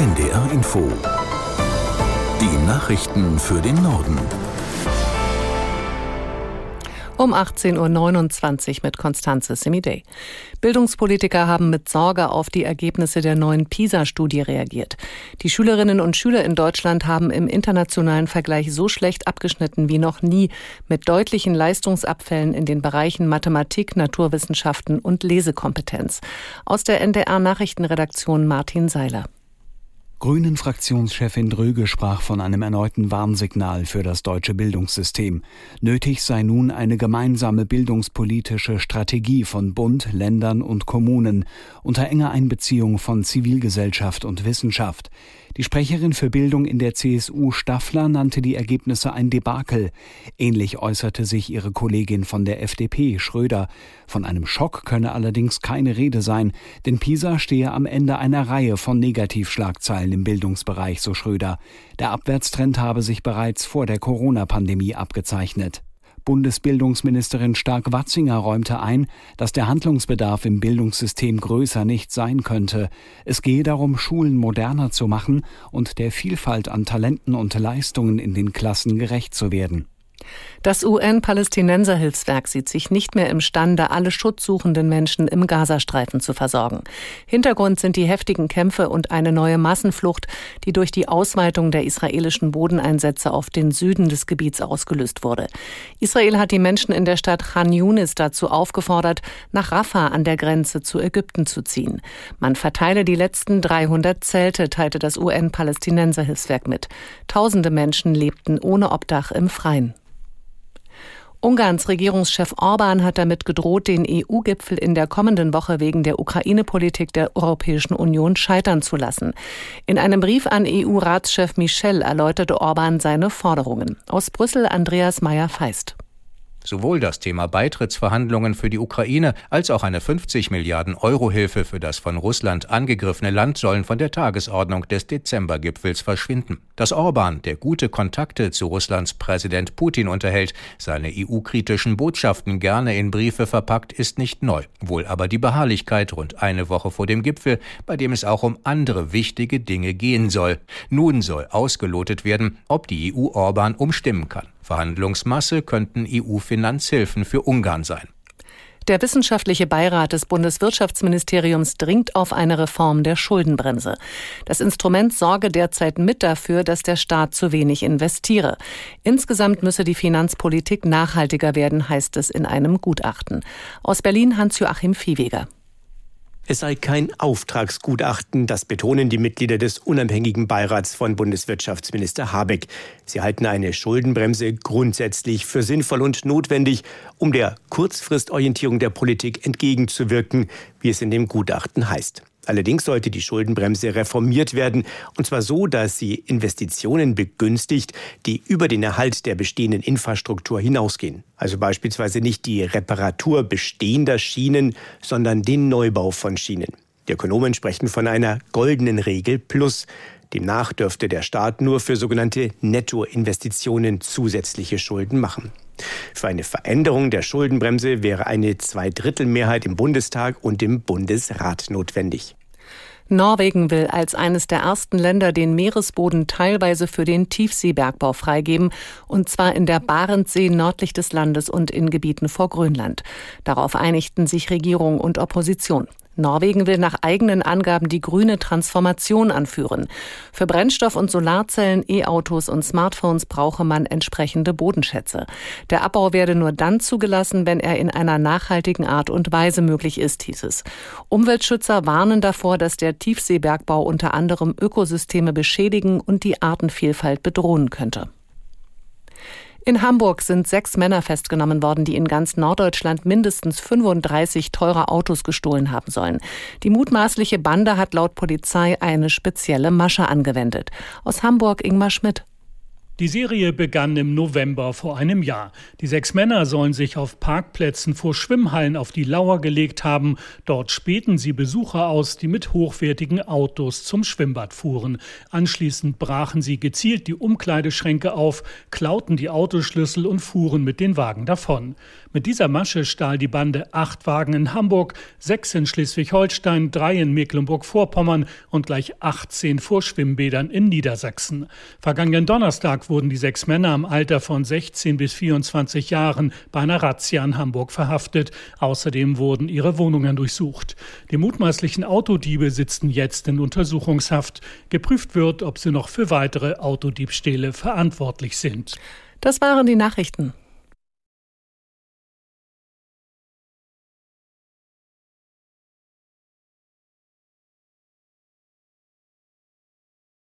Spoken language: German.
NDR Info. Die Nachrichten für den Norden. Um 18.29 Uhr mit Konstanze Semidey. Bildungspolitiker haben mit Sorge auf die Ergebnisse der neuen PISA-Studie reagiert. Die Schülerinnen und Schüler in Deutschland haben im internationalen Vergleich so schlecht abgeschnitten wie noch nie, mit deutlichen Leistungsabfällen in den Bereichen Mathematik, Naturwissenschaften und Lesekompetenz. Aus der NDR Nachrichtenredaktion Martin Seiler. Grünen-Fraktionschefin Dröge sprach von einem erneuten Warnsignal für das deutsche Bildungssystem. Nötig sei nun eine gemeinsame bildungspolitische Strategie von Bund, Ländern und Kommunen unter enger Einbeziehung von Zivilgesellschaft und Wissenschaft. Die Sprecherin für Bildung in der CSU Staffler nannte die Ergebnisse ein Debakel. Ähnlich äußerte sich ihre Kollegin von der FDP Schröder. Von einem Schock könne allerdings keine Rede sein, denn PISA stehe am Ende einer Reihe von Negativschlagzeilen im Bildungsbereich, so Schröder. Der Abwärtstrend habe sich bereits vor der Corona-Pandemie abgezeichnet. Bundesbildungsministerin Stark-Watzinger räumte ein, dass der Handlungsbedarf im Bildungssystem größer nicht sein könnte. Es gehe darum, Schulen moderner zu machen und der Vielfalt an Talenten und Leistungen in den Klassen gerecht zu werden. Das UN-Palästinenser-Hilfswerk sieht sich nicht mehr imstande, alle schutzsuchenden Menschen im Gazastreifen zu versorgen. Hintergrund sind die heftigen Kämpfe und eine neue Massenflucht, die durch die Ausweitung der israelischen Bodeneinsätze auf den Süden des Gebiets ausgelöst wurde. Israel hat die Menschen in der Stadt Khan Yunis dazu aufgefordert, nach Rafah an der Grenze zu Ägypten zu ziehen. Man verteile die letzten 300 Zelte, teilte das UN-Palästinenser-Hilfswerk mit. Tausende Menschen lebten ohne Obdach im Freien. Ungarns Regierungschef Orban hat damit gedroht, den EU-Gipfel in der kommenden Woche wegen der Ukraine-Politik der Europäischen Union scheitern zu lassen. In einem Brief an EU-Ratschef Michel erläuterte Orban seine Forderungen. Aus Brüssel Andreas Meyer-Feist. Sowohl das Thema Beitrittsverhandlungen für die Ukraine als auch eine 50 Milliarden Euro Hilfe für das von Russland angegriffene Land sollen von der Tagesordnung des Dezembergipfels verschwinden. Dass Orban, der gute Kontakte zu Russlands Präsident Putin unterhält, seine EU-kritischen Botschaften gerne in Briefe verpackt, ist nicht neu. Wohl aber die Beharrlichkeit rund eine Woche vor dem Gipfel, bei dem es auch um andere wichtige Dinge gehen soll. Nun soll ausgelotet werden, ob die EU Orban umstimmen kann. Verhandlungsmasse könnten EU-Finanzhilfen für Ungarn sein. Der wissenschaftliche Beirat des Bundeswirtschaftsministeriums dringt auf eine Reform der Schuldenbremse. Das Instrument sorge derzeit mit dafür, dass der Staat zu wenig investiere. Insgesamt müsse die Finanzpolitik nachhaltiger werden, heißt es in einem Gutachten. Aus Berlin Hans-Joachim Viehweger. Es sei kein Auftragsgutachten, das betonen die Mitglieder des unabhängigen Beirats von Bundeswirtschaftsminister Habeck. Sie halten eine Schuldenbremse grundsätzlich für sinnvoll und notwendig, um der Kurzfristorientierung der Politik entgegenzuwirken, wie es in dem Gutachten heißt. Allerdings sollte die Schuldenbremse reformiert werden, und zwar so, dass sie Investitionen begünstigt, die über den Erhalt der bestehenden Infrastruktur hinausgehen. Also beispielsweise nicht die Reparatur bestehender Schienen, sondern den Neubau von Schienen. Die Ökonomen sprechen von einer goldenen Regel plus. Demnach dürfte der Staat nur für sogenannte Nettoinvestitionen zusätzliche Schulden machen. Für eine Veränderung der Schuldenbremse wäre eine Zweidrittelmehrheit im Bundestag und im Bundesrat notwendig. Norwegen will als eines der ersten Länder den Meeresboden teilweise für den Tiefseebergbau freigeben, und zwar in der Barentssee nördlich des Landes und in Gebieten vor Grönland. Darauf einigten sich Regierung und Opposition. Norwegen will nach eigenen Angaben die grüne Transformation anführen. Für Brennstoff- und Solarzellen, E-Autos und Smartphones brauche man entsprechende Bodenschätze. Der Abbau werde nur dann zugelassen, wenn er in einer nachhaltigen Art und Weise möglich ist, hieß es. Umweltschützer warnen davor, dass der Tiefseebergbau unter anderem Ökosysteme beschädigen und die Artenvielfalt bedrohen könnte. In Hamburg sind sechs Männer festgenommen worden, die in ganz Norddeutschland mindestens 35 teure Autos gestohlen haben sollen. Die mutmaßliche Bande hat laut Polizei eine spezielle Masche angewendet. Aus Hamburg Ingmar Schmidt. Die Serie begann im November vor einem Jahr. Die sechs Männer sollen sich auf Parkplätzen vor Schwimmhallen auf die Lauer gelegt haben. Dort spähten sie Besucher aus, die mit hochwertigen Autos zum Schwimmbad fuhren. Anschließend brachen sie gezielt die Umkleideschränke auf, klauten die Autoschlüssel und fuhren mit den Wagen davon. Mit dieser Masche stahl die Bande acht Wagen in Hamburg, sechs in Schleswig-Holstein, drei in Mecklenburg-Vorpommern und gleich 18 vor Schwimmbädern in Niedersachsen. Vergangenen Donnerstag wurden die sechs Männer im Alter von 16 bis 24 Jahren bei einer Razzia in Hamburg verhaftet. Außerdem wurden ihre Wohnungen durchsucht. Die mutmaßlichen Autodiebe sitzen jetzt in Untersuchungshaft. Geprüft wird, ob sie noch für weitere Autodiebstähle verantwortlich sind. Das waren die Nachrichten.